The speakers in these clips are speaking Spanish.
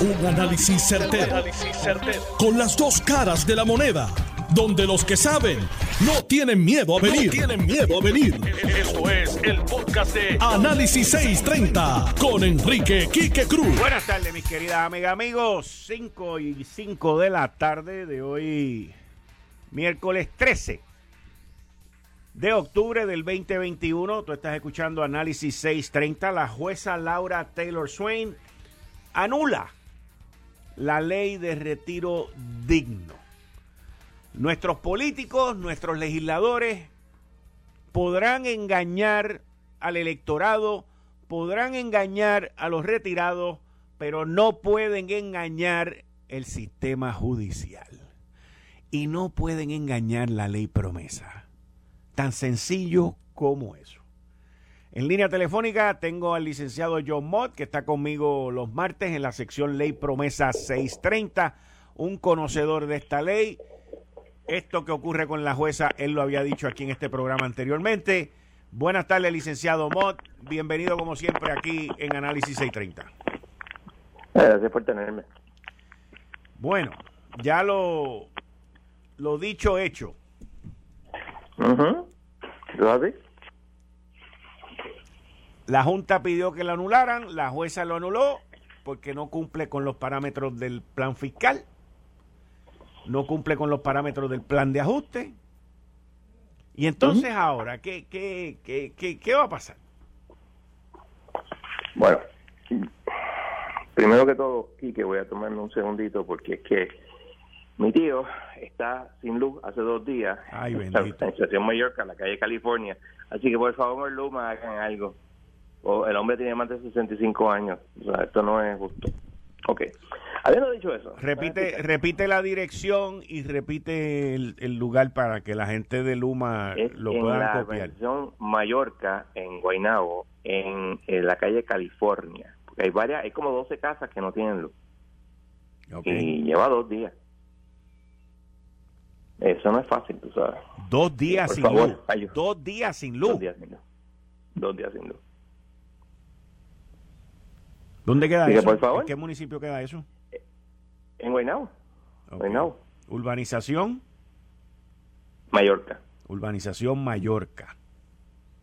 Un análisis certero, Con las dos caras de la moneda. Donde los que saben no tienen miedo a venir. tienen miedo a venir. Esto es el podcast de Análisis 630 con Enrique Quique Cruz. Buenas tardes, mis queridas amigas, amigos. 5 y 5 de la tarde de hoy, miércoles 13 de octubre del 2021. Tú estás escuchando Análisis 630. La jueza Laura Taylor Swain anula la ley de retiro digno. Nuestros políticos, nuestros legisladores podrán engañar al electorado, podrán engañar a los retirados, pero no pueden engañar el sistema judicial. Y no pueden engañar la ley promesa. Tan sencillo como eso. En línea telefónica tengo al licenciado John Mott, que está conmigo los martes en la sección Ley Promesa 630, un conocedor de esta ley. Esto que ocurre con la jueza, él lo había dicho aquí en este programa anteriormente. Buenas tardes, licenciado Mott. Bienvenido como siempre aquí en Análisis 630. Gracias por tenerme. Bueno, ya lo, lo dicho, hecho. Uh la Junta pidió que lo anularan, la jueza lo anuló porque no cumple con los parámetros del plan fiscal, no cumple con los parámetros del plan de ajuste. Y entonces ahora, ¿qué, qué, qué, qué, va a pasar? Bueno, primero que todo, que voy a tomarme un segundito porque es que mi tío está sin luz hace dos días Ay, en la estación Mallorca, en la calle California. Así que por favor, Luma, hagan algo el hombre tiene más de 65 años. O sea, esto no es justo. Ok. Habiendo dicho eso. Repite, repite la dirección y repite el, lugar para que la gente de Luma lo pueda la copiar. Mallorca, en Guaynabo, en, la calle California. Porque hay varias, hay como 12 casas que no tienen luz. Y lleva dos días. Eso no es fácil, tú sabes. Dos días sin luz. Dos días sin luz. Dos días sin luz. Dos días sin luz. ¿Dónde queda eso? ¿En qué municipio queda eso? En Guaynabo. Urbanización. Mallorca. Urbanización Mallorca.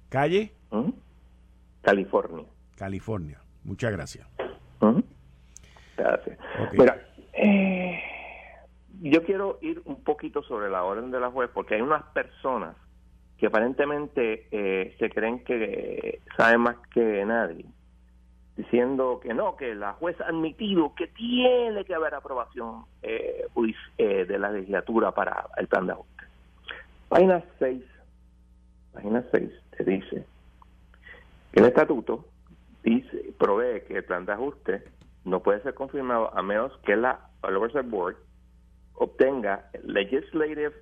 Calle. California. California. Muchas gracias. Gracias. Mira, eh, yo quiero ir un poquito sobre la orden de la juez porque hay unas personas que aparentemente eh, se creen que saben más que nadie diciendo que no, que la jueza ha admitido que tiene que haber aprobación eh, eh, de la legislatura para el plan de ajuste. Página 6, página 6 te dice que el estatuto dice, provee que el plan de ajuste no puede ser confirmado a menos que la Oversight Board obtenga legislative,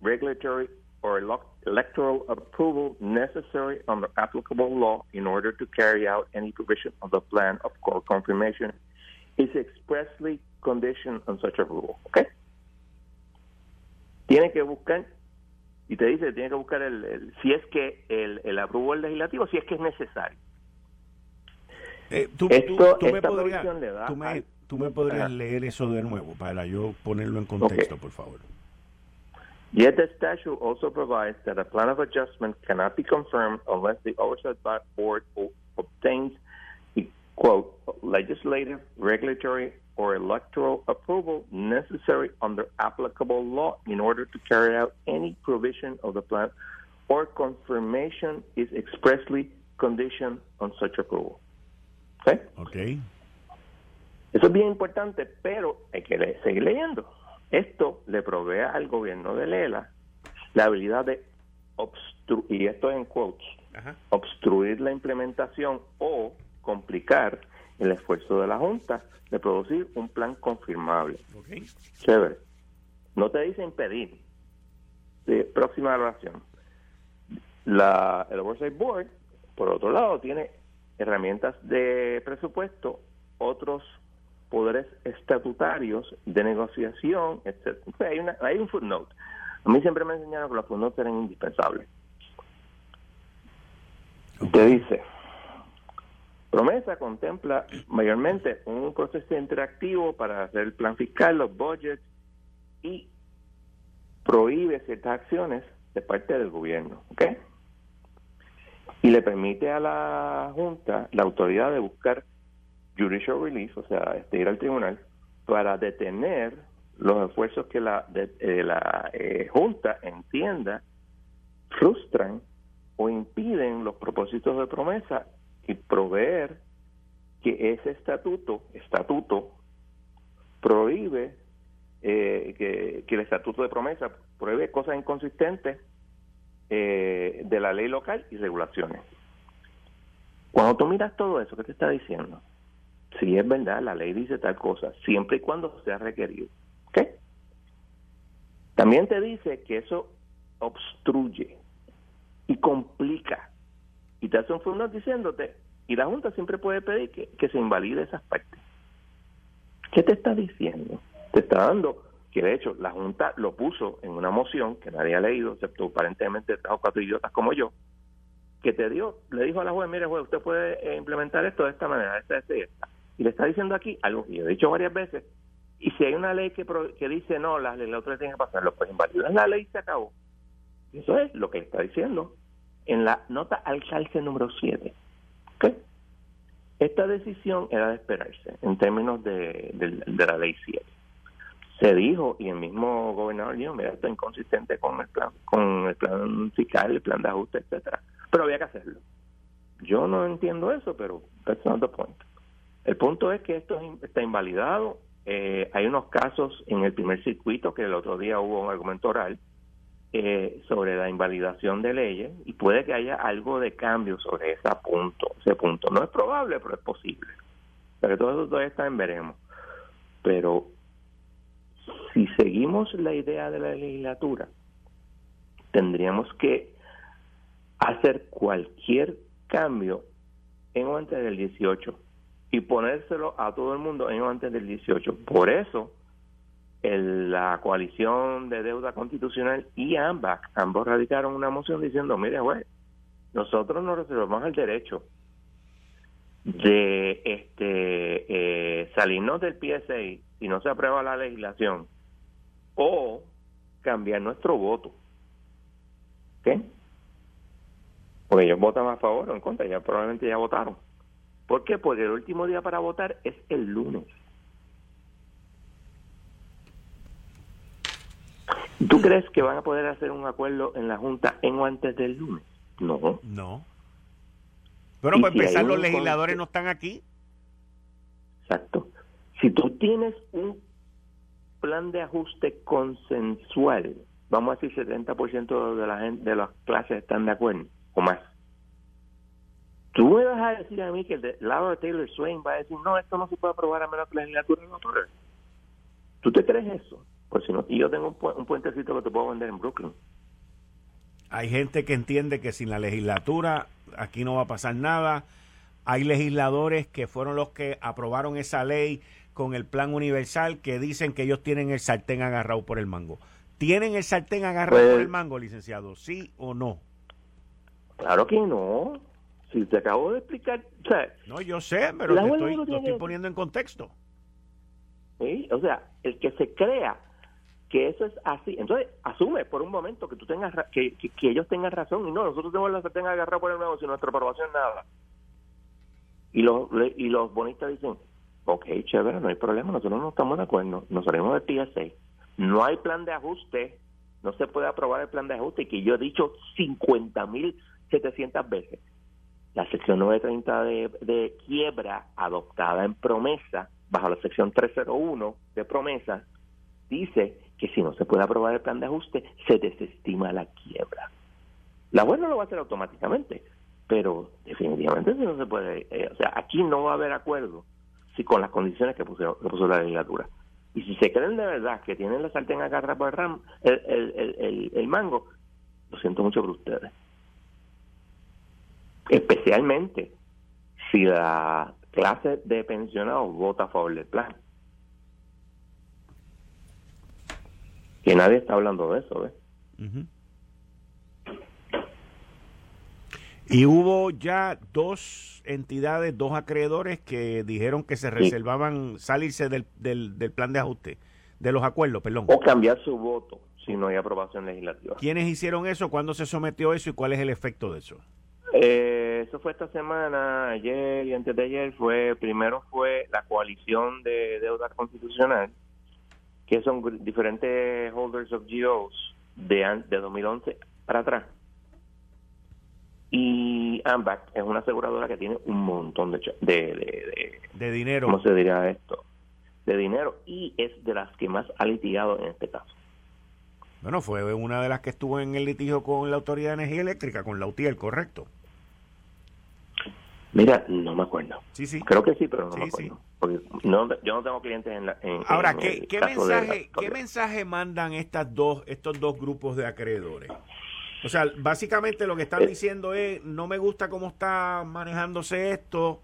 regulatory or electoral approval necessary under applicable law in order to carry out any provision of the plan of court confirmation is expressly conditioned on such approval. ¿Ok? Tiene que buscar, y te dice, tiene que buscar el, si es que el, el apruebo legislativo, si es que es necesario. Eh, tú, Esto, tú, me podrías, tú, me, tú me podrías leer eso de nuevo para yo ponerlo en contexto, por favor. Yet the statute also provides that a plan of adjustment cannot be confirmed unless the oversight board obtains, quote, legislative, regulatory, or electoral approval necessary under applicable law in order to carry out any provision of the plan or confirmation is expressly conditioned on such approval. ¿Okay? Okay. Eso es bien importante, pero hay que seguir leyendo. Esto le provee al gobierno de Lela la habilidad de obstruir, y esto es en quotes, obstruir la implementación o complicar el esfuerzo de la Junta de producir un plan confirmable. Okay. Chévere. No te dice impedir. De próxima oración. La, el Oversight Board, por otro lado, tiene herramientas de presupuesto, otros poderes estatutarios de negociación, etc. hay, una, hay un footnote. A mí siempre me enseñaron que los footnotes eran indispensables. Te dice, Promesa contempla mayormente un proceso interactivo para hacer el plan fiscal, los budgets y prohíbe ciertas acciones de parte del gobierno, ¿ok? Y le permite a la Junta la autoridad de buscar judicial release, o sea, este, ir al tribunal, para detener los esfuerzos que la, eh, la eh, Junta entienda frustran o impiden los propósitos de promesa y proveer que ese estatuto, estatuto prohíbe eh, que, el estatuto de promesa prohíbe cosas inconsistentes de la ley local y regulaciones. Cuando tú miras todo eso, ¿qué te está diciendo? Si es verdad, la ley dice tal cosa, siempre y cuando sea requerido. ¿Qué? También te dice que eso obstruye y complica. Y te hace un diciéndote, y la Junta siempre puede pedir que, que se invalide esas partes. ¿Qué te está diciendo? Te está dando que de hecho la Junta lo puso en una moción que nadie ha leído, excepto aparentemente tres o cuatro idiotas como yo, que te dio, le dijo a la juez, mire juez, usted puede eh, implementar esto de esta manera, esta, esta y esta. Y le está diciendo aquí algo que he dicho varias veces, y si hay una ley que, que dice no, la, la otra tiene que pasarlo, pues invalidar la ley se acabó. Eso es lo que está diciendo en la nota al calce número 7. Esta decisión era de esperarse en términos de, de la ley 7 se dijo y el mismo gobernador dijo mira esto es inconsistente con el plan con el plan fiscal el plan de ajuste etcétera pero había que hacerlo yo no entiendo eso pero that's not the point el punto es que esto está invalidado. Eh, hay unos casos en el primer circuito que el otro día hubo un argumento oral eh, sobre la invalidación de leyes y puede que haya algo de cambio sobre ese punto ese punto. No es probable pero es posible. Pero todo eso todavía está veremos. Pero si seguimos la idea de la legislatura, tendríamos que hacer cualquier cambio en o antes del 18 y ponérselo a todo el mundo en antes del 18. Por eso, la coalición de deuda constitucional y AMBAC, ambos radicaron una moción diciendo, mire, güey, nosotros nos reservamos el derecho de este eh, salirnos del PSA si no se aprueba la legislación o cambiar nuestro voto. ¿Qué? Porque ellos votan a favor o en contra, ya probablemente ya votaron. ¿Por qué? Porque el último día para votar es el lunes. ¿Tú crees que van a poder hacer un acuerdo en la Junta en o antes del lunes? No. No. Bueno, pues empezar, los legisladores no están aquí. Exacto. Si tú tienes un plan de ajuste consensual, vamos a decir 70% de la gente, de las clases están de acuerdo o más. Tú me vas a decir a mí que el de Laura Taylor Swain va a decir, no, esto no se puede aprobar a menos que la legislatura no apruebe. ¿Tú te crees eso? Pues si no, y yo tengo un, un puentecito que te puedo vender en Brooklyn. Hay gente que entiende que sin la legislatura aquí no va a pasar nada. Hay legisladores que fueron los que aprobaron esa ley con el plan universal que dicen que ellos tienen el sartén agarrado por el mango. ¿Tienen el sartén agarrado por el pues mango, licenciado? ¿Sí o no? Claro que no. Si te acabo de explicar. no, yo sé, pero te estoy, lo estoy poniendo en contexto. Sí, o sea, el que se crea que eso es así. Entonces, asume por un momento que tú tengas que, que, ellos tengan razón y no, nosotros tenemos la sartén agarrado por el mango sin nuestra aprobación nada. Y los, y los bonistas dicen, ok, chévere, no hay problema, nosotros no estamos de acuerdo, nos salimos de TSA, no hay plan de ajuste, no se puede aprobar el plan de ajuste, que yo he dicho 50.700 veces. La sección 930 de, de quiebra adoptada en promesa, bajo la sección 301 de promesa, dice que si no se puede aprobar el plan de ajuste, se desestima la quiebra. La web no lo va a hacer automáticamente, pero definitivamente si no se puede, eh, o sea, aquí no va a haber acuerdo si con las condiciones que puso, puso la legislatura. Y si se creen de verdad que tienen la sartén agarrada por el, ram, el, mango, lo siento mucho por ustedes. Especialmente si la clase de pensionados vota a favor del plan. Que nadie está hablando de eso, ¿ves? Y hubo ya dos entidades, dos acreedores que dijeron que se reservaban salirse del, del, del, plan de ajuste, de los acuerdos, perdón. O cambiar su voto si no hay aprobación legislativa. ¿Quiénes hicieron eso? ¿Cuándo se sometió eso y cuál es el efecto de eso? Eh, eso fue esta semana, ayer y antes de ayer, fue primero fue la coalición de deuda constitucional, que son diferentes holders of GOs de, de 2011 para atrás y AMBAC es una aseguradora que tiene un montón de, de, de, dinero. ¿Cómo se diría esto? De dinero y es de las que más ha litigado en este caso. Bueno, fue una de las que estuvo en el litigio con la Autoridad de Energía Eléctrica, con la UTIEL, ¿correcto? Mira, no me acuerdo. Sí, sí. Creo que sí, pero no me acuerdo. Porque no, yo no tengo clientes en la. En, Ahora, ¿qué, ¿qué mensaje, ¿qué mensaje mandan estas dos, estos dos grupos de acreedores? O sea, básicamente lo que están diciendo es, no me gusta cómo está manejándose esto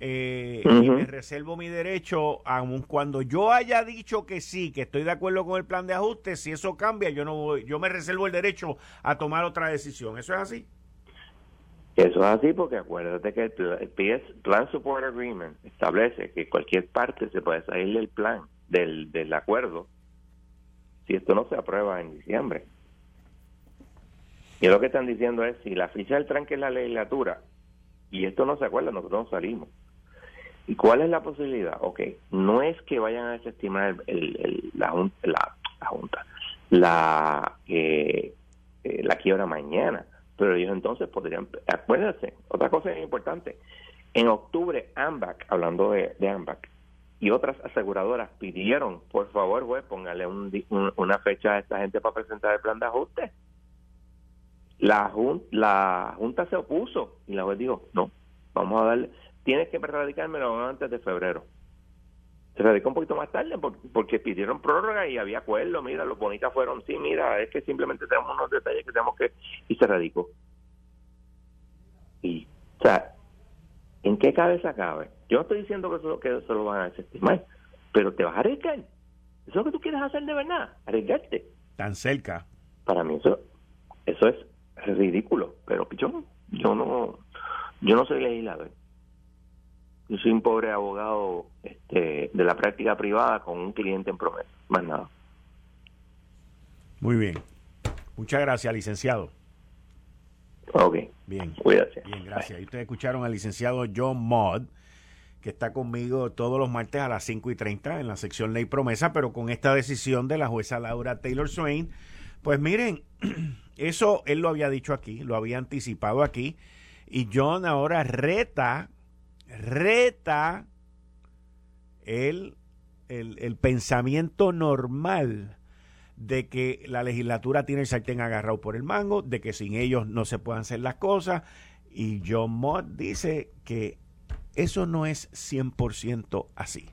eh, y me reservo mi derecho, aun cuando yo haya dicho que sí, que estoy de acuerdo con el plan de ajuste, si eso cambia, yo no voy, yo me reservo el derecho a tomar otra decisión. ¿Eso es así? Eso es así porque acuérdate que el Plan Support Agreement establece que cualquier parte se puede salir del plan, del, del acuerdo, si esto no se aprueba en diciembre. Y lo que están diciendo es, si la ficha del tranque es la legislatura, y esto no se acuerda, nosotros no salimos. ¿Y cuál es la posibilidad? Ok, no es que vayan a desestimar el, la, la, Junta, la, eh, eh, la quiebra mañana, pero ellos entonces podrían, acuérdense, otra cosa importante, en octubre AMBAC, hablando de, de AMBAC, y otras aseguradoras pidieron, por favor, juez, póngale una fecha a esta gente para presentar el plan de ajuste. La, la Junta se opuso y la juez dijo, no, vamos a darle, tienes que radicármelo antes de febrero. Se radicó un poquito más tarde porque, pidieron prórroga y había acuerdo, mira, los bonitas fueron, sí, mira, es que simplemente tenemos unos detalles que tenemos que... Y se radicó. Y, o sea, ¿en qué cabeza cabe? Yo no estoy diciendo que eso, que eso lo van a desestimar, pero te vas a arriesgar. Eso es lo que tú quieres hacer de verdad, arriesgarte. Tan cerca. Para mí eso, eso es es ridículo, pero pichón, yo no, yo no soy legislador. Yo soy un pobre abogado este, de la práctica privada con un cliente en promesa, más nada. Muy bien. Muchas gracias, licenciado. Ok. Bien. Cuídate. Bien, gracias. Y ustedes escucharon al licenciado John Mott, que está conmigo todos los martes a las 5 y 30 en la sección Ley Promesa, pero con esta decisión de la jueza Laura Taylor Swain, pues miren, Eso él lo había dicho aquí, lo había anticipado aquí. Y John ahora reta, reta el, el, pensamiento normal de que la legislatura tiene el sartén agarrado por el mango, de que sin ellos no se puedan hacer las cosas. Y John Mott dice que eso no es 100% así.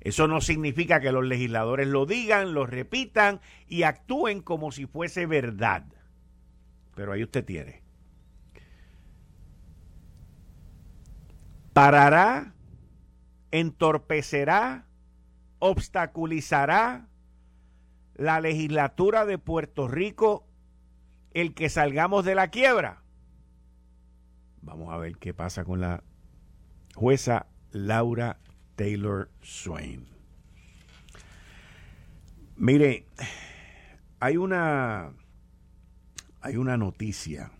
Eso no significa que los legisladores lo digan, lo repitan y actúen como si fuese verdad. Pero ahí usted tiene. Parará, entorpecerá, obstaculizará la legislatura de Puerto Rico el que salgamos de la quiebra. Vamos a ver qué pasa con la jueza Laura Taylor Swain. Mire, hay una hay una noticia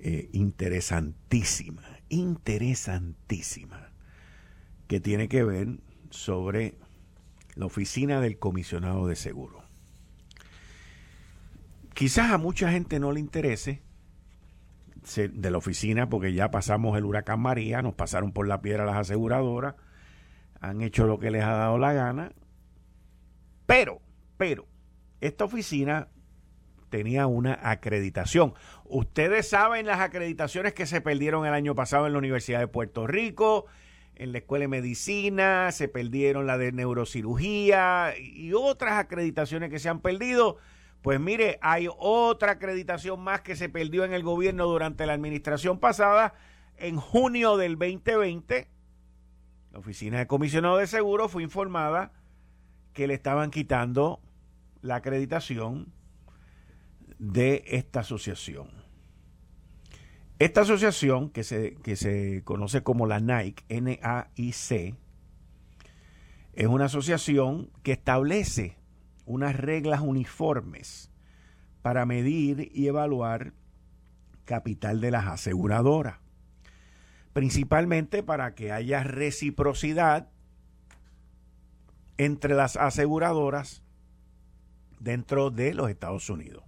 eh, interesantísima, interesantísima, que tiene que ver sobre la oficina del comisionado de seguro. Quizás a mucha gente no le interese de la oficina porque ya pasamos el huracán María, nos pasaron por la piedra las aseguradoras, han hecho lo que les ha dado la gana, pero, pero, esta oficina tenía una acreditación. Ustedes saben las acreditaciones que se perdieron el año pasado en la Universidad de Puerto Rico, en la Escuela de Medicina, se perdieron la de neurocirugía y otras acreditaciones que se han perdido. Pues mire, hay otra acreditación más que se perdió en el gobierno durante la administración pasada. En junio del 2020, la Oficina de Comisionado de Seguros fue informada que le estaban quitando la acreditación de esta asociación. Esta asociación, que se, que se conoce como la NAIC, N-A-I-C, es una asociación que establece unas reglas uniformes para medir y evaluar capital de las aseguradoras, principalmente para que haya reciprocidad entre las aseguradoras dentro de los Estados Unidos.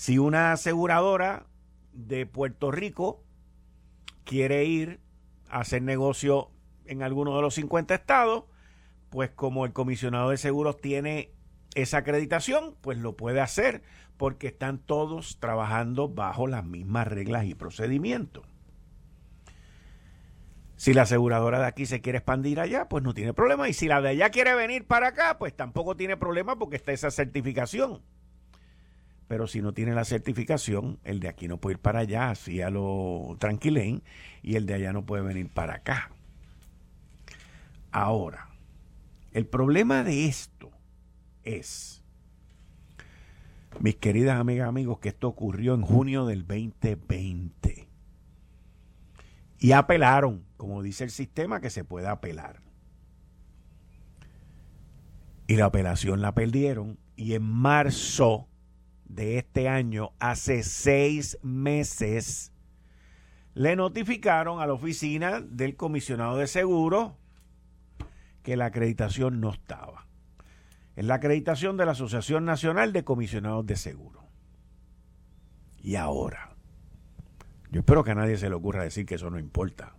Si una aseguradora de Puerto Rico quiere ir a hacer negocio en alguno de los 50 estados, pues como el comisionado de seguros tiene esa acreditación, pues lo puede hacer porque están todos trabajando bajo las mismas reglas y procedimientos. Si la aseguradora de aquí se quiere expandir allá, pues no tiene problema. Y si la de allá quiere venir para acá, pues tampoco tiene problema porque está esa certificación. Pero si no tiene la certificación, el de aquí no puede ir para allá, así a lo tranquilén, y el de allá no puede venir para acá. Ahora, el problema de esto es, mis queridas amigas amigos, que esto ocurrió en junio del 2020. Y apelaron, como dice el sistema, que se puede apelar. Y la apelación la perdieron. Y en marzo de este año, hace seis meses, le notificaron a la oficina del comisionado de seguros que la acreditación no estaba. Es la acreditación de la Asociación Nacional de Comisionados de Seguros. Y ahora, yo espero que a nadie se le ocurra decir que eso no importa.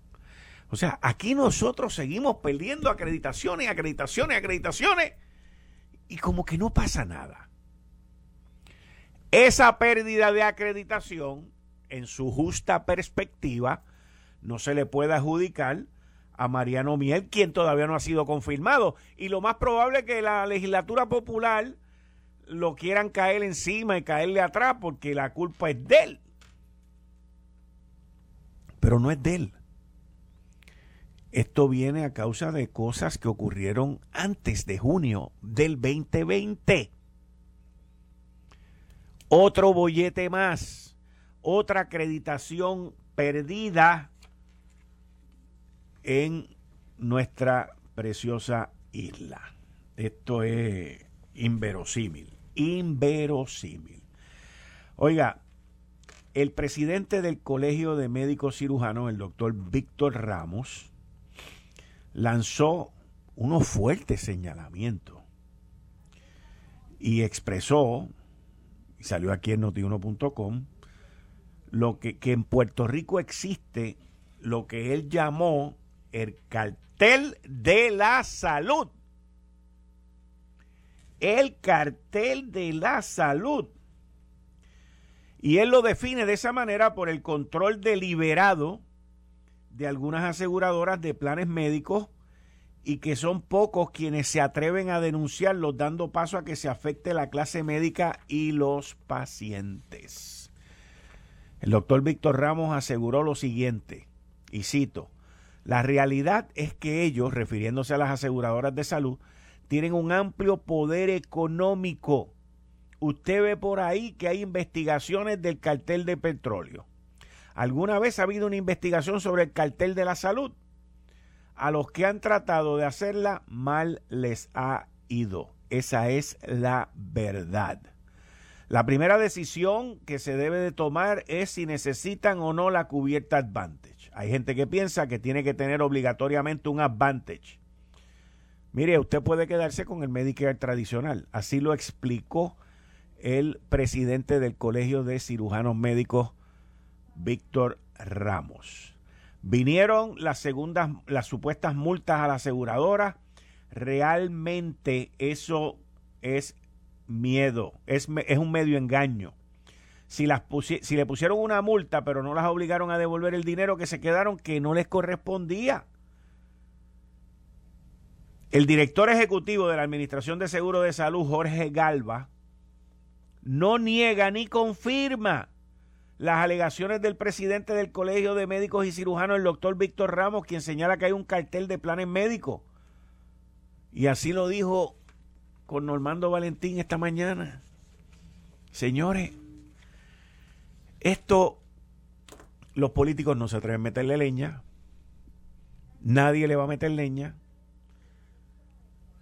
O sea, aquí nosotros seguimos perdiendo acreditaciones, acreditaciones, acreditaciones, y como que no pasa nada. Esa pérdida de acreditación, en su justa perspectiva, no se le puede adjudicar a Mariano Miel, quien todavía no ha sido confirmado. Y lo más probable es que la legislatura popular lo quieran caer encima y caerle atrás porque la culpa es de él. Pero no es de él. Esto viene a causa de cosas que ocurrieron antes de junio del 2020. Otro bollete más, otra acreditación perdida en nuestra preciosa isla. Esto es inverosímil, inverosímil. Oiga, el presidente del Colegio de Médicos Cirujanos, el doctor Víctor Ramos, lanzó unos fuertes señalamientos y expresó, y salió aquí en notiuno.com, lo que, que en Puerto Rico existe lo que él llamó el cartel de la salud. El cartel de la salud. Y él lo define de esa manera por el control deliberado de algunas aseguradoras de planes médicos y que son pocos quienes se atreven a denunciarlos, dando paso a que se afecte la clase médica y los pacientes. El doctor Víctor Ramos aseguró lo siguiente, y cito, la realidad es que ellos, refiriéndose a las aseguradoras de salud, tienen un amplio poder económico. Usted ve por ahí que hay investigaciones del cartel de petróleo. ¿Alguna vez ha habido una investigación sobre el cartel de la salud? A los que han tratado de hacerla, mal les ha ido. Esa es la verdad. La primera decisión que se debe de tomar es si necesitan o no la cubierta Advantage. Hay gente que piensa que tiene que tener obligatoriamente un Advantage. Mire, usted puede quedarse con el Medicare tradicional. Así lo explicó el presidente del Colegio de Cirujanos Médicos, Víctor Ramos. Vinieron las segundas, las supuestas multas a la aseguradora. Realmente eso es miedo, es, es un medio engaño. Si, las si le pusieron una multa, pero no las obligaron a devolver el dinero que se quedaron, que no les correspondía. El director ejecutivo de la Administración de Seguro de Salud, Jorge Galva, no niega ni confirma las alegaciones del presidente del Colegio de Médicos y Cirujanos, el doctor Víctor Ramos, quien señala que hay un cartel de planes médicos. Y así lo dijo con Normando Valentín esta mañana. Señores, esto los políticos no se atreven a meterle leña, nadie le va a meter leña.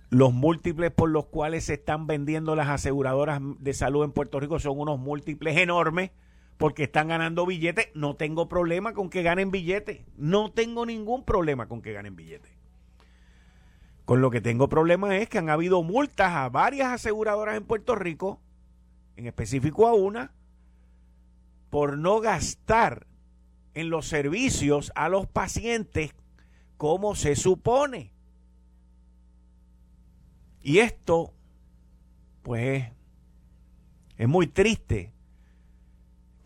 Los múltiples por los cuales se están vendiendo las aseguradoras de salud en Puerto Rico son unos múltiples enormes porque están ganando billetes. No tengo problema con que ganen billetes. No tengo ningún problema con que ganen billetes. Con lo que tengo problema es que han habido multas a varias aseguradoras en Puerto Rico, en específico a una, por no gastar en los servicios a los pacientes como se supone. Y esto, pues, es muy triste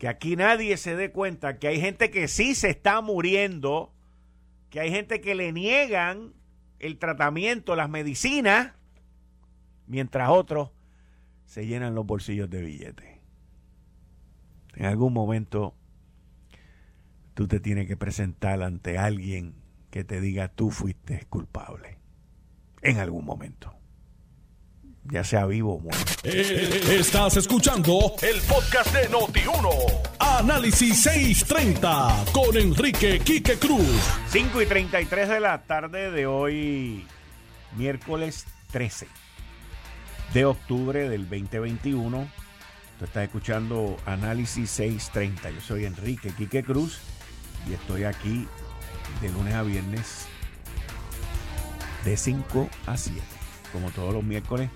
que aquí nadie se dé cuenta que hay gente que sí se está muriendo, que hay gente que le niegan el tratamiento, las medicinas, mientras otros se llenan los bolsillos de billetes. En algún momento tú te tienes que presentar ante alguien que te diga tú fuiste culpable. En algún momento ya sea vivo o muerto. Eh, estás escuchando el podcast de Noti1. Análisis 630 con Enrique Quique Cruz. 5 y 33 de la tarde de hoy, miércoles 13 de octubre del 2021. Tú estás escuchando Análisis 630. Yo soy Enrique Quique Cruz y estoy aquí de lunes a viernes de 5 a 7, como todos los miércoles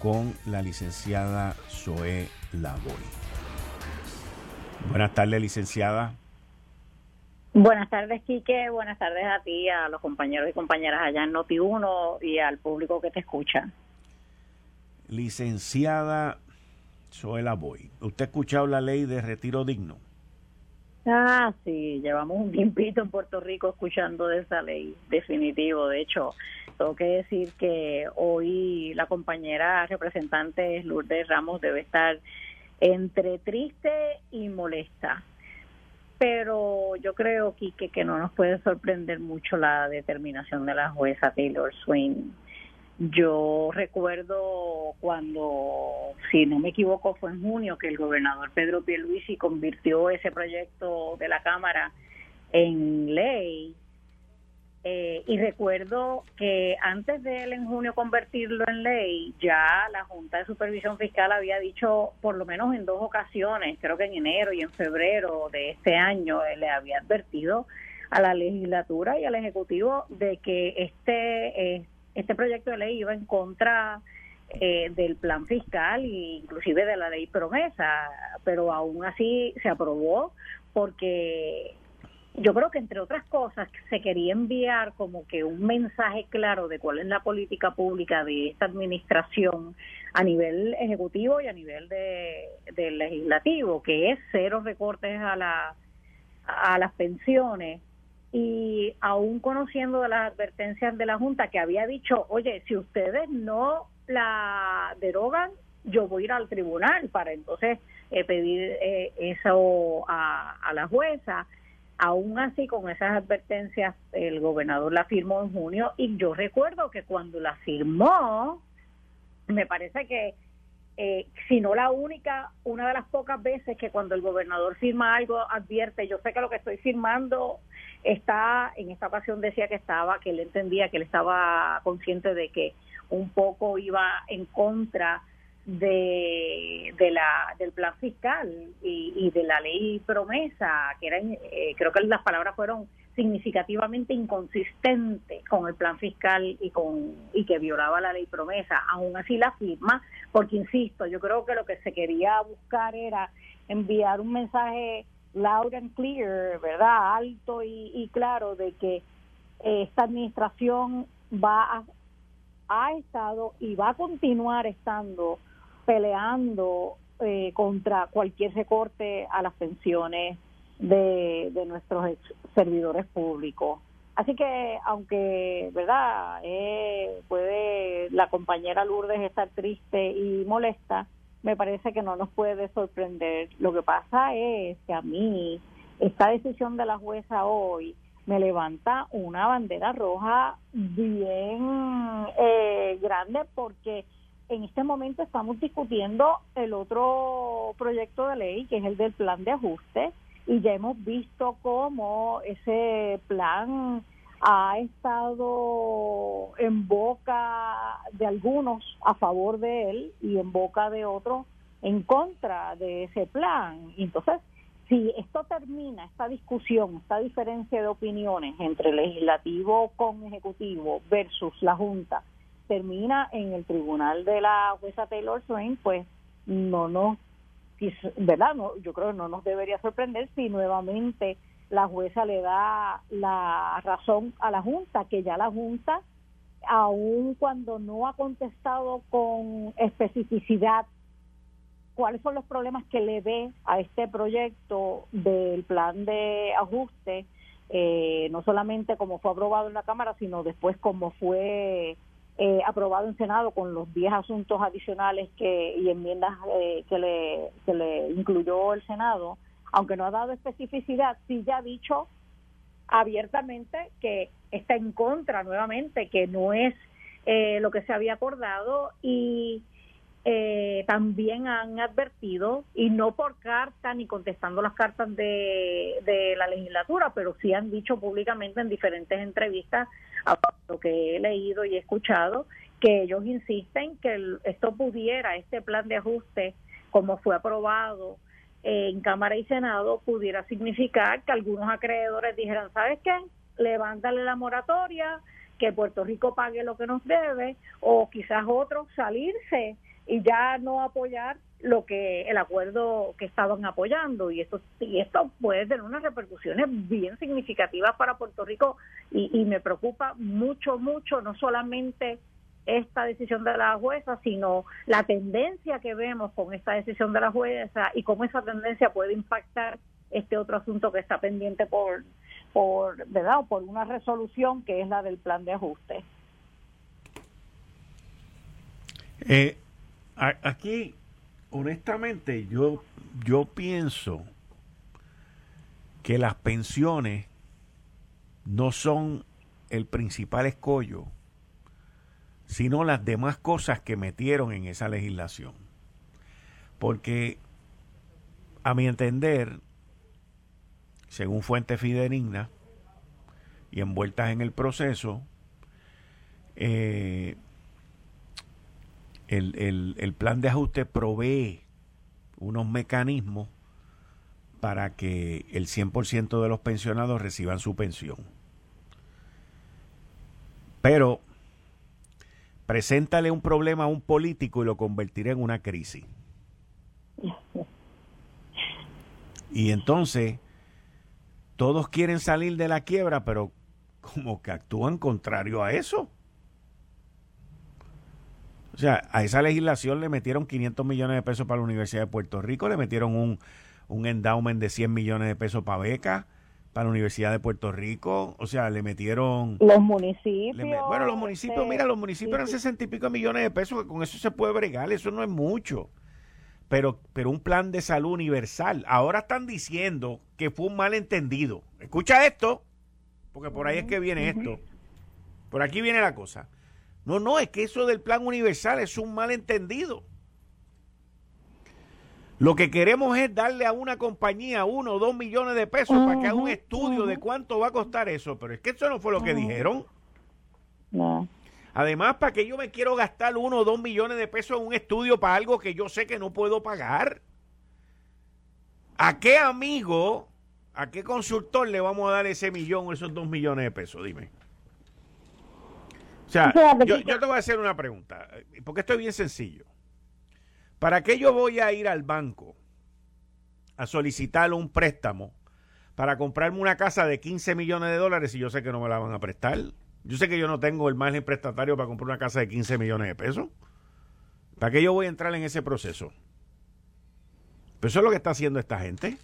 con la licenciada Zoe Lavoy. Buenas tardes, licenciada. Buenas tardes, Quique. Buenas tardes a ti, a los compañeros y compañeras allá en Noti1 y al público que te escucha. Licenciada Zoe Lavoy, ¿usted ha escuchado la ley de retiro digno? Ah, sí, llevamos un tiempito en Puerto Rico escuchando de esa ley, definitivo. De hecho, tengo que decir que hoy la compañera representante Lourdes Ramos debe estar entre triste y molesta. Pero yo creo, Quique, que no nos puede sorprender mucho la determinación de la jueza Taylor Swain. Yo recuerdo cuando, si no me equivoco, fue en junio que el gobernador Pedro Pierluisi convirtió ese proyecto de la Cámara en ley. Eh, y recuerdo que antes de él en junio convertirlo en ley, ya la Junta de Supervisión Fiscal había dicho, por lo menos en dos ocasiones, creo que en enero y en febrero de este año, eh, le había advertido a la legislatura y al Ejecutivo de que este, eh, este proyecto de ley iba en contra del plan fiscal e inclusive de la ley promesa, pero aún así se aprobó porque yo creo que entre otras cosas se quería enviar como que un mensaje claro de cuál es la política pública de esta administración a nivel ejecutivo y a nivel de, del legislativo, que es cero recortes a, la, a las pensiones y aún conociendo de las advertencias de la Junta que había dicho, oye, si ustedes no la derogan, yo voy a ir al tribunal para entonces eh, pedir eh, eso a, a la jueza Aún así, con esas advertencias, el gobernador la firmó en junio y yo recuerdo que cuando la firmó, me parece que, eh, si no la única, una de las pocas veces que cuando el gobernador firma algo advierte, yo sé que lo que estoy firmando está, en esta ocasión decía que estaba, que él entendía que él estaba consciente de que un poco iba en contra de, de la, del plan fiscal y, de la ley promesa, que eran, eh, creo que las palabras fueron significativamente inconsistentes con el plan fiscal y con y que violaba la ley promesa. Aún así la firma, porque insisto, yo creo que lo que se quería buscar era enviar un mensaje loud and clear, ¿verdad? Alto y, claro de que esta administración va a, ha estado y va a continuar estando peleando eh, contra cualquier recorte a las pensiones de, nuestros servidores públicos. Así que, aunque, ¿verdad? Eh, puede la compañera Lourdes estar triste y molesta, me parece que no nos puede sorprender. Lo que pasa es que a mí esta decisión de la jueza hoy me levanta una bandera roja bien eh, grande porque en este momento estamos discutiendo el otro proyecto de ley, que es el del plan de ajuste, y ya hemos visto cómo ese plan ha estado en boca de algunos a favor de él y en boca de otros en contra de ese plan. Entonces, si esto termina, esta discusión, esta diferencia de opiniones entre legislativo con ejecutivo versus la Junta, termina en el tribunal de la jueza Taylor Swain, pues no nos, ¿verdad? No, yo creo que no nos debería sorprender si nuevamente la jueza le da la razón a la Junta, que ya la Junta, aun cuando no ha contestado con especificidad cuáles son los problemas que le ve a este proyecto del plan de ajuste, eh, no solamente como fue aprobado en la Cámara, sino después como fue eh, aprobado en Senado con los 10 asuntos adicionales que y enmiendas eh, que, le, que le incluyó el Senado, aunque no ha dado especificidad, sí ya ha dicho abiertamente que está en contra nuevamente, que no es lo que se había acordado y eh, también han advertido, y no por carta ni contestando las cartas de, de la legislatura, pero sí han dicho públicamente en diferentes entrevistas, a lo que he leído y he escuchado, que ellos insisten que esto pudiera, este plan de ajuste, como fue aprobado en Cámara y Senado, pudiera significar que algunos acreedores dijeran, ¿sabes qué? Levántale la moratoria, que Puerto Rico pague lo que nos debe, o quizás otros salirse y ya no apoyar lo que el acuerdo que estaban apoyando y esto y esto puede tener unas repercusiones bien significativas para Puerto Rico y, y me preocupa mucho mucho no solamente esta decisión de la jueza sino la tendencia que vemos con esta decisión de la jueza y cómo esa tendencia puede impactar este otro asunto que está pendiente por por verdad o por una resolución que es la del plan de ajuste. Eh, Aquí, honestamente, yo, yo pienso que las pensiones no son el principal escollo, sino las demás cosas que metieron en esa legislación. Porque, a mi entender, según fuente fidedigna y envueltas en el proceso, eh, el, el, plan de ajuste provee unos mecanismos para que el 100% de los pensionados reciban su pensión. Pero preséntale un problema a un político y lo convertirá en una crisis. Y entonces todos quieren salir de la quiebra, pero como que actúan contrario a eso. O sea, a esa legislación le metieron 500 millones de pesos para la Universidad de Puerto Rico, le metieron un, un endowment de 100 millones de pesos para becas para la Universidad de Puerto Rico, o sea, le metieron... Los municipios. bueno, los municipios, mira, los municipios eran 60 y pico millones de pesos, que con eso se puede bregar, eso no es mucho. Pero, pero un plan de salud universal. Ahora están diciendo que fue un malentendido. Escucha esto, porque por ahí es que viene esto. Por aquí viene la cosa. No, no, es que eso del plan universal es un malentendido. Lo que queremos es darle a una compañía uno o dos millones de pesos para que haga un estudio de cuánto va a costar eso. Pero es que eso no fue lo que dijeron. No. Además, ¿para que yo me quiero gastar uno o dos millones de pesos en un estudio para algo que yo sé que no puedo pagar? ¿A qué amigo, a qué consultor le vamos a dar ese millón o esos dos millones de pesos? Dime. O sea, yo, te voy a hacer una pregunta, porque esto es bien sencillo. ¿Para qué yo voy a ir al banco a solicitar un préstamo para comprarme una casa de 15 millones de dólares si yo sé que no me la van a prestar? Yo sé que yo no tengo el margen prestatario para comprar una casa de 15 millones de pesos. ¿Para qué yo voy a entrar en ese proceso? Pero eso es lo que está haciendo esta gente.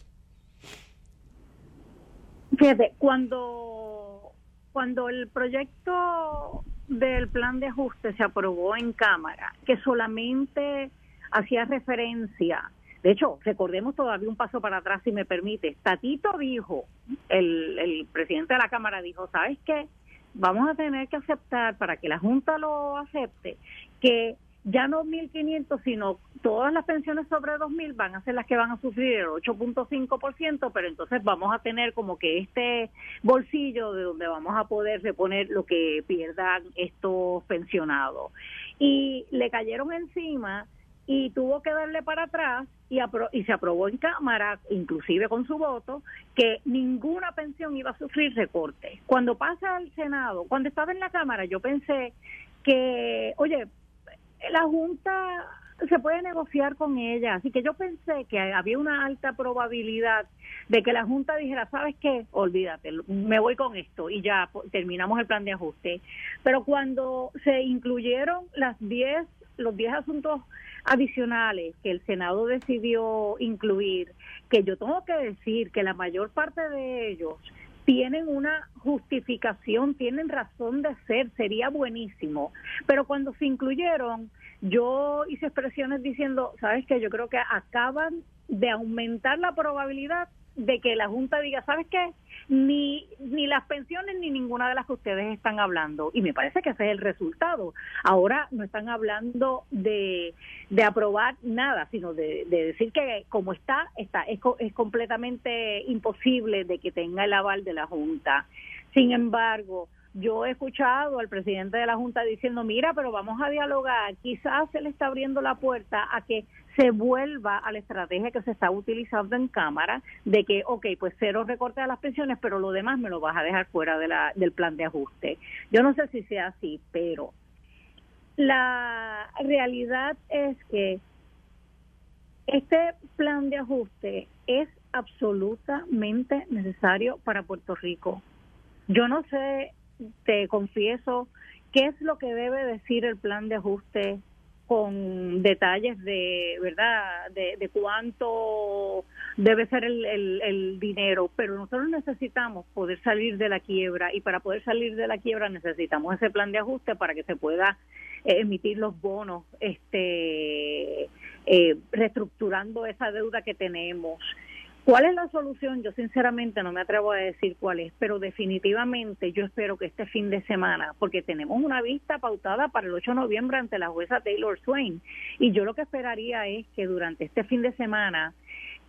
Fíjate, cuando, cuando el proyecto del plan de ajuste se aprobó en Cámara, que solamente hacía referencia, de hecho, recordemos todavía un paso para atrás, si me permite, Tatito dijo, el, el presidente de la Cámara dijo, ¿sabes qué? Vamos a tener que aceptar, para que la Junta lo acepte, que ya no 1.500, sino todas las pensiones sobre 2.000 van a ser las que van a sufrir el 8.5%, pero entonces vamos a tener como que este bolsillo de donde vamos a poder reponer lo que pierdan estos pensionados. Y le cayeron encima y tuvo que darle para atrás y, y se aprobó en Cámara, inclusive con su voto, que ninguna pensión iba a sufrir recorte. Cuando pasa al Senado, cuando estaba en la Cámara, yo pensé que, oye, la Junta se puede negociar con ella. Así que yo pensé que había una alta probabilidad de que la Junta dijera, ¿sabes qué? Olvídate, me voy con esto y ya terminamos el plan de ajuste. Pero cuando se incluyeron las 10 los 10 asuntos adicionales que el Senado decidió incluir, que yo tengo que decir que la mayor parte de ellos tienen una justificación, tienen razón de ser, sería buenísimo. Pero cuando se incluyeron, yo hice expresiones diciendo, ¿sabes qué? Yo creo que acaban de aumentar la probabilidad de que la Junta diga, ¿sabes qué? Ni, ni las pensiones ni ninguna de las que ustedes están hablando. Y me parece que ese es el resultado. Ahora no están hablando de, de aprobar nada, sino de, de decir que como está, está es, es completamente imposible de que tenga el aval de la Junta. Sin embargo, yo he escuchado al presidente de la Junta diciendo, mira, pero vamos a dialogar, quizás se le está abriendo la puerta a que se vuelva a la estrategia que se está utilizando en Cámara de que, ok, pues cero recorte a las pensiones, pero lo demás me lo vas a dejar fuera del plan de ajuste. Yo no sé si sea así, pero la realidad es que este plan de ajuste es absolutamente necesario para Puerto Rico. Yo no sé, te confieso, qué es lo que debe decir el plan de ajuste con detalles de verdad de, cuánto debe ser el, el, dinero pero nosotros necesitamos poder salir de la quiebra y para poder salir de la quiebra necesitamos ese plan de ajuste para que se pueda eh, emitir los bonos este eh, reestructurando esa deuda que tenemos ¿Cuál es la solución? Yo sinceramente no me atrevo a decir cuál es, pero definitivamente yo espero que este fin de semana, porque tenemos una vista pautada para el 8 de noviembre ante la jueza Taylor Swain, y yo lo que esperaría es que durante este fin de semana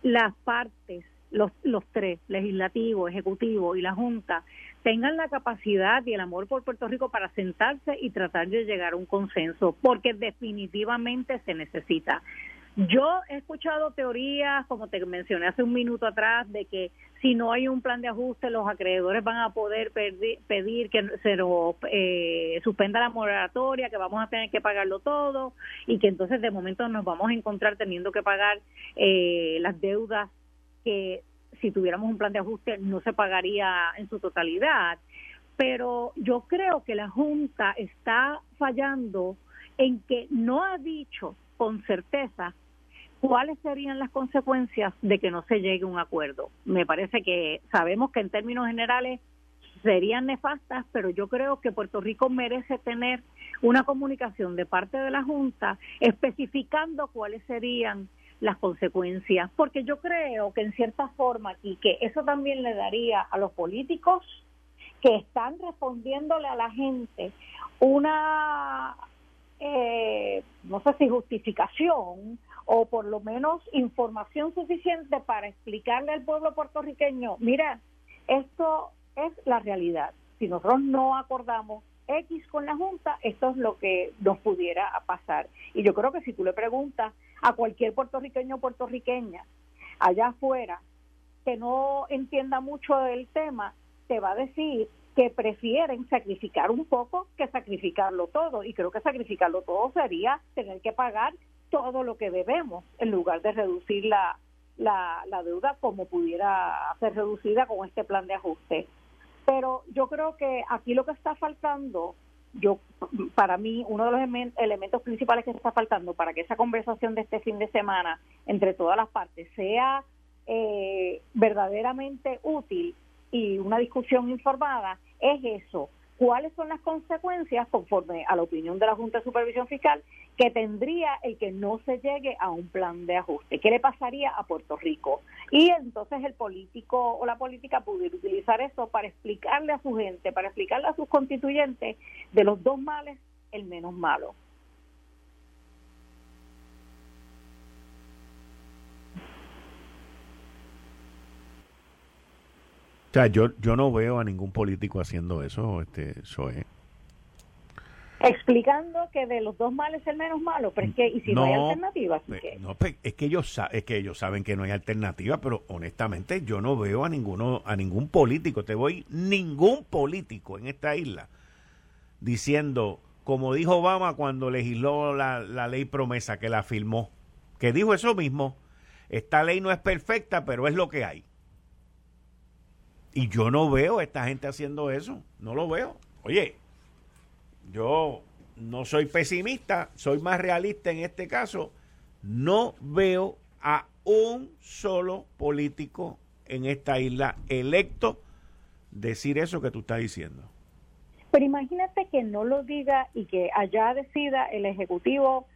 las partes, los, los tres, legislativo, ejecutivo y la Junta, tengan la capacidad y el amor por Puerto Rico para sentarse y tratar de llegar a un consenso, porque definitivamente se necesita. Yo he escuchado teorías, como te mencioné hace un minuto atrás, de que si no hay un plan de ajuste, los acreedores van a poder pedir que se eh, suspenda la moratoria, que vamos a tener que pagarlo todo y que entonces de momento nos vamos a encontrar teniendo que pagar eh, las deudas que si tuviéramos un plan de ajuste no se pagaría en su totalidad. Pero yo creo que la Junta está fallando en que no ha dicho con certeza ¿cuáles serían las consecuencias de que no se llegue a un acuerdo? Me parece que sabemos que en términos generales serían nefastas, pero yo creo que Puerto Rico merece tener una comunicación de parte de la Junta especificando cuáles serían las consecuencias, porque yo creo que en cierta forma y que eso también le daría a los políticos que están respondiéndole a la gente una, eh, no sé si justificación o por lo menos información suficiente para explicarle al pueblo puertorriqueño, mira, esto es la realidad. Si nosotros no acordamos X con la Junta, esto es lo que nos pudiera pasar. Y yo creo que si tú le preguntas a cualquier puertorriqueño o puertorriqueña allá afuera que no entienda mucho del tema, te va a decir que prefieren sacrificar un poco que sacrificarlo todo. Y creo que sacrificarlo todo sería tener que pagar todo lo que debemos en lugar de reducir la, la, la deuda como pudiera ser reducida con este plan de ajuste. Pero yo creo que aquí lo que está faltando, yo para mí uno de los elementos principales que está faltando para que esa conversación de este fin de semana entre todas las partes sea eh, verdaderamente útil y una discusión informada es eso, cuáles son las consecuencias, conforme a la opinión de la Junta de Supervisión Fiscal, que tendría el que no se llegue a un plan de ajuste. ¿Qué le pasaría a Puerto Rico? Y entonces el político o la política pudiera utilizar eso para explicarle a su gente, para explicarle a sus constituyentes de los dos males, el menos malo. Sea, yo, yo no veo a ningún político haciendo eso, este, Zoe. Explicando que de los dos males es el menos malo, pero es que, ¿y si no, hay alternativa? Eh, no, pues, es que ellos es que ellos saben que no hay alternativa, pero honestamente yo no veo a ninguno, a ningún político, te voy, ningún político en esta isla diciendo, como dijo Obama cuando legisló la, la ley promesa, que la firmó, que dijo eso mismo, esta ley no es perfecta, pero es lo que hay. Y yo no veo a esta gente haciendo eso, no lo veo. Oye, yo no soy pesimista, soy más realista en este caso. No veo a un solo político en esta isla electo decir eso que tú estás diciendo. Pero imagínate que no lo diga y que allá decida el Ejecutivo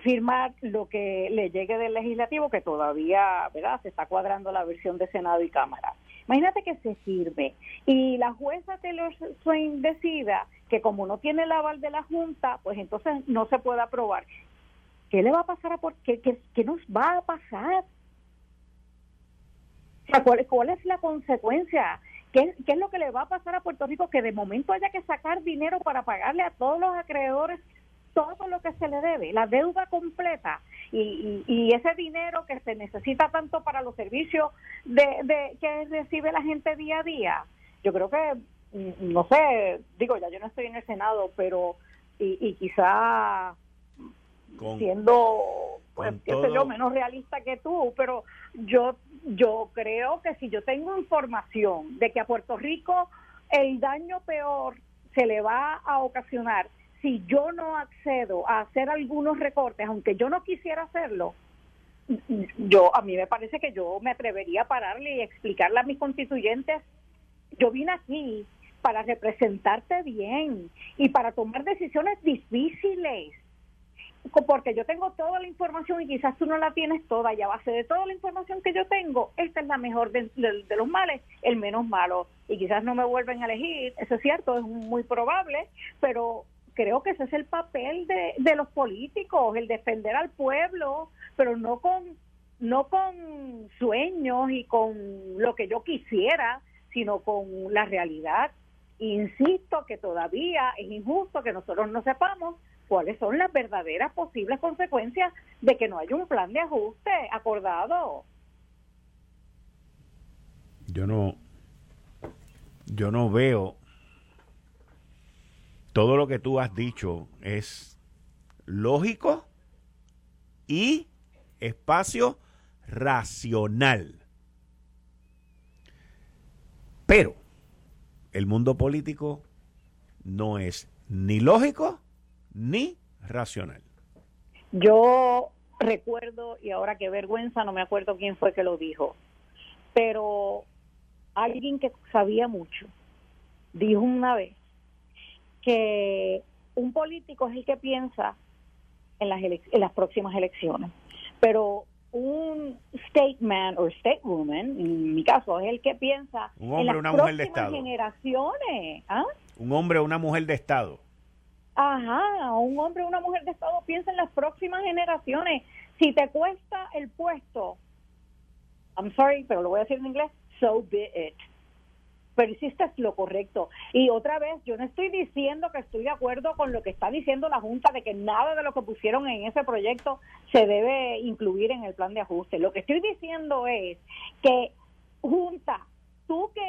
firmar lo que le llegue del legislativo, que todavía, ¿verdad? Se está cuadrando la versión de Senado y Cámara. Imagínate que se firme y la jueza Taylor Swain decida que como no tiene el aval de la Junta, pues entonces no se puede aprobar. ¿Qué le va a pasar a por qué, qué, nos va a pasar? ¿cuál, ¿Cuál es la consecuencia? ¿Qué, ¿Qué es lo que le va a pasar a Puerto Rico? Que de momento haya que sacar dinero para pagarle a todos los acreedores todo lo que se le debe, la deuda completa y, y, ese dinero que se necesita tanto para los servicios de, de, que recibe la gente día a día. Yo creo que, mm, no sé, digo, ya yo no estoy en el Senado, pero y, y quizá siendo, pues, qué sé yo, menos realista que tú, pero yo, yo creo que si yo tengo información de que a Puerto Rico el daño peor se le va a ocasionar si yo no accedo a hacer algunos recortes, aunque yo no quisiera hacerlo, yo a mí me parece que yo me atrevería a pararle y explicarle a mis constituyentes, yo vine aquí para representarte bien y para tomar decisiones difíciles. Porque yo tengo toda la información y quizás tú no la tienes toda y a base de toda la información que yo tengo, esta es la mejor de, de los males, el menos malo. Y quizás no me vuelven a elegir, eso es cierto, es muy probable, pero creo que ese es el papel de, de los políticos, el defender al pueblo, pero no con no con sueños y con lo que yo quisiera, sino con la realidad. Insisto que todavía es injusto que nosotros no sepamos cuáles son las verdaderas posibles consecuencias de que no haya un plan de ajuste acordado. Yo no yo no veo todo lo que tú has dicho es lógico y espacio racional. Pero el mundo político no es ni lógico ni racional. Yo recuerdo, y ahora qué vergüenza, no me acuerdo quién fue que lo dijo, pero alguien que sabía mucho dijo una vez que un político es el que piensa en las, en las próximas elecciones, pero un stateman o statewoman, en mi caso, es el que piensa un hombre, en las una próximas mujer de Estado. generaciones. ¿ah? Un hombre o una mujer de Estado. Ajá, un hombre o una mujer de Estado piensa en las próximas generaciones. Si te cuesta el puesto, I'm sorry, pero lo voy a decir en inglés, so be it pero hiciste lo correcto. Y otra vez, yo no estoy diciendo que estoy de acuerdo con lo que está diciendo la Junta de que nada de lo que pusieron en ese proyecto se debe incluir en el plan de ajuste. Lo que estoy diciendo es que Junta, tú que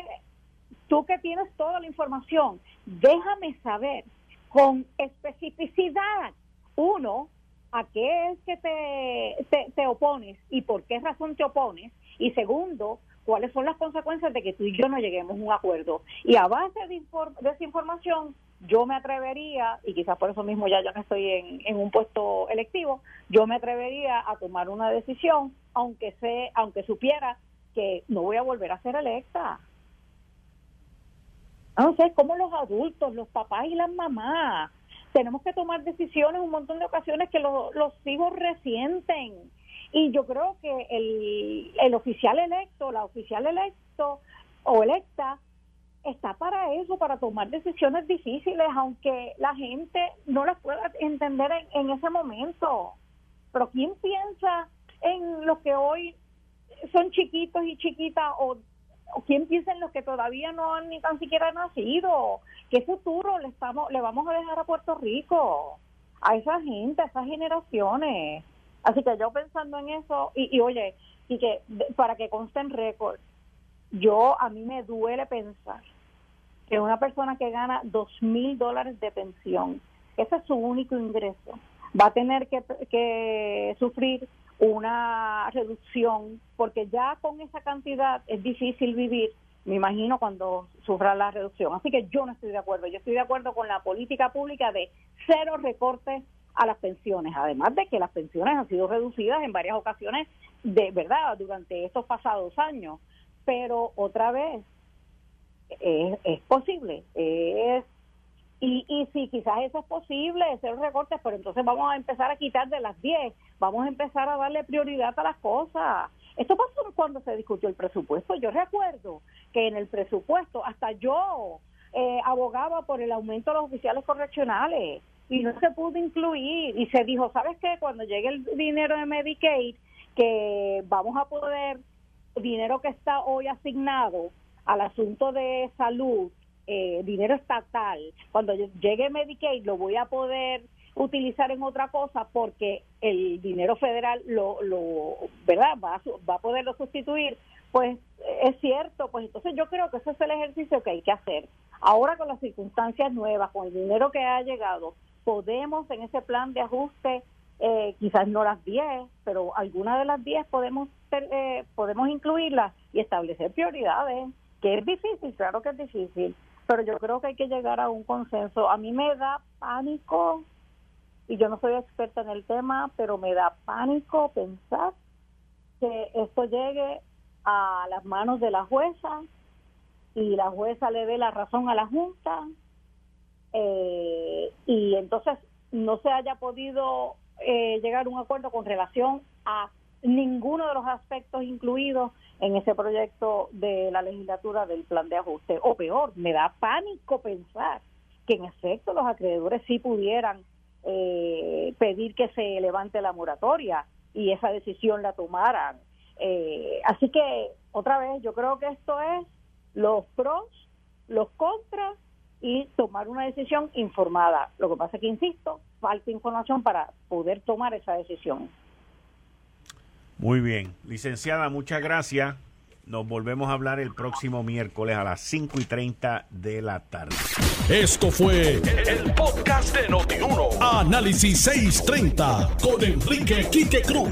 tú que tienes toda la información, déjame saber con especificidad, uno, a qué es que te, te, te opones y por qué razón te opones, y segundo, cuáles son las consecuencias de que tú y yo no lleguemos a un acuerdo. Y a base de, esa información, yo me atrevería, y quizás por eso mismo ya yo no estoy en, un puesto electivo, yo me atrevería a tomar una decisión, aunque sé, aunque supiera que no voy a volver a ser electa. No sé, como los adultos, los papás y las mamás, tenemos que tomar decisiones un montón de ocasiones que los hijos resienten y yo creo que el, el oficial electo, la oficial electo o electa, está para eso, para tomar decisiones difíciles, aunque la gente no las pueda entender en, ese momento. Pero ¿quién piensa en los que hoy son chiquitos y chiquitas o ¿quién piensa en los que todavía no han ni tan siquiera nacido? ¿Qué futuro le, estamos, le vamos a dejar a Puerto Rico? A esa gente, a esas generaciones. Así que yo pensando en eso, y, y oye, y que para que conste en récord, yo a mí me duele pensar que una persona que gana dos mil dólares de pensión, ese es su único ingreso, va a tener que, que sufrir una reducción, porque ya con esa cantidad es difícil vivir, me imagino, cuando sufra la reducción. Así que yo no estoy de acuerdo. Yo estoy de acuerdo con la política pública de cero recortes a las pensiones, además de que las pensiones han sido reducidas en varias ocasiones, de verdad, durante estos pasados años. Pero otra vez, es, es posible, es y, y si quizás eso es posible, hacer recortes, pero entonces vamos a empezar a quitar de las 10, vamos a empezar a darle prioridad a las cosas. Esto pasó cuando se discutió el presupuesto. Yo recuerdo que en el presupuesto hasta yo eh, abogaba por el aumento de los oficiales correccionales y no se pudo incluir. Y se dijo, ¿sabes qué? Cuando llegue el dinero de Medicaid, que vamos a poder, dinero que está hoy asignado al asunto de salud, eh, dinero estatal, cuando llegue Medicaid lo voy a poder utilizar en otra cosa porque el dinero federal lo, lo verdad va a, va a poderlo sustituir pues es cierto pues entonces yo creo que ese es el ejercicio que hay que hacer ahora con las circunstancias nuevas con el dinero que ha llegado podemos en ese plan de ajuste eh, quizás no las 10 pero alguna de las 10 podemos eh, podemos incluirlas y establecer prioridades que es difícil claro que es difícil pero yo creo que hay que llegar a un consenso. A mí me da pánico, y yo no soy experta en el tema, pero me da pánico pensar que esto llegue a las manos de la jueza y la jueza le dé la razón a la Junta eh, y entonces no se haya podido eh, llegar a un acuerdo con relación a ninguno de los aspectos incluidos en ese proyecto de la legislatura del plan de ajuste. O peor, me da pánico pensar que en efecto los acreedores sí pudieran eh, pedir que se levante la moratoria y esa decisión la tomaran. Eh, así que, otra vez, yo creo que esto es los pros, los contras y tomar una decisión informada. Lo que pasa es que, insisto, falta información para poder tomar esa decisión. Muy bien. Licenciada, muchas gracias. Nos volvemos a hablar el próximo miércoles a las 5 y 30 de la tarde. Esto fue el, podcast de Notiuno. Análisis 630 con Enrique Quique Cruz.